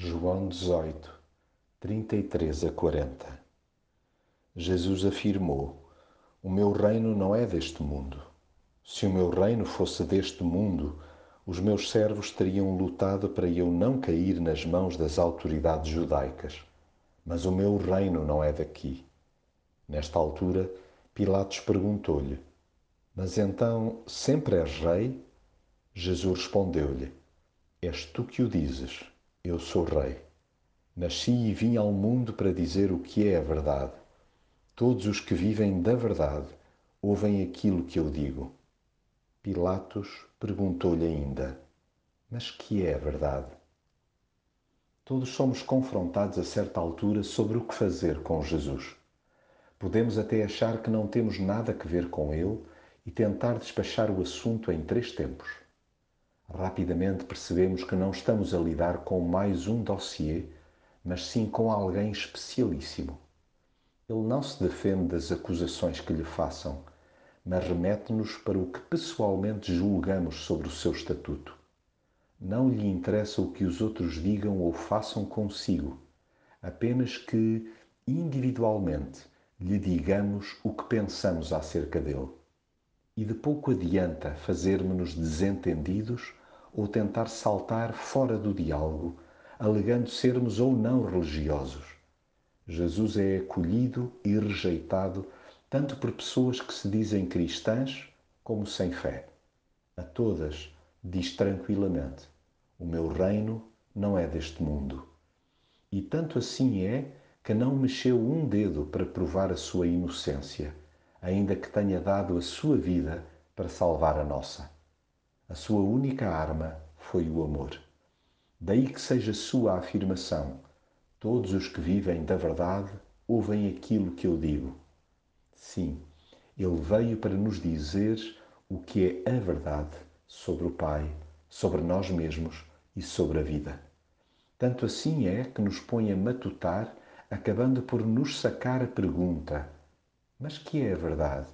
João 18, 33 a 40 Jesus afirmou: O meu reino não é deste mundo. Se o meu reino fosse deste mundo, os meus servos teriam lutado para eu não cair nas mãos das autoridades judaicas. Mas o meu reino não é daqui. Nesta altura, Pilatos perguntou-lhe: Mas então sempre és rei? Jesus respondeu-lhe: És tu que o dizes. Eu sou rei. Nasci e vim ao mundo para dizer o que é a verdade. Todos os que vivem da verdade ouvem aquilo que eu digo. Pilatos perguntou-lhe ainda: Mas que é a verdade? Todos somos confrontados a certa altura sobre o que fazer com Jesus. Podemos até achar que não temos nada a ver com ele e tentar despachar o assunto em três tempos rapidamente percebemos que não estamos a lidar com mais um dossiê, mas sim com alguém especialíssimo. Ele não se defende das acusações que lhe façam, mas remete-nos para o que pessoalmente julgamos sobre o seu estatuto. Não lhe interessa o que os outros digam ou façam consigo, apenas que, individualmente, lhe digamos o que pensamos acerca dele. E de pouco adianta fazermos-nos desentendidos ou tentar saltar fora do diálogo, alegando sermos ou não religiosos. Jesus é acolhido e rejeitado tanto por pessoas que se dizem cristãs como sem fé. A todas diz tranquilamente: O meu reino não é deste mundo. E tanto assim é que não mexeu um dedo para provar a sua inocência, ainda que tenha dado a sua vida para salvar a nossa. A sua única arma foi o amor. Daí que seja sua a afirmação: todos os que vivem da verdade ouvem aquilo que eu digo. Sim, ele veio para nos dizer o que é a verdade sobre o Pai, sobre nós mesmos e sobre a vida. Tanto assim é que nos põe a matutar, acabando por nos sacar a pergunta: mas que é a verdade?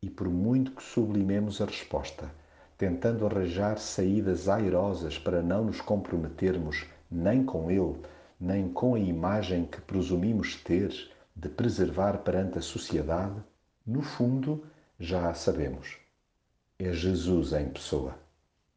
E por muito que sublimemos a resposta, tentando arranjar saídas airosas para não nos comprometermos nem com ele, nem com a imagem que presumimos ter de preservar perante a sociedade, no fundo já a sabemos. É Jesus em pessoa.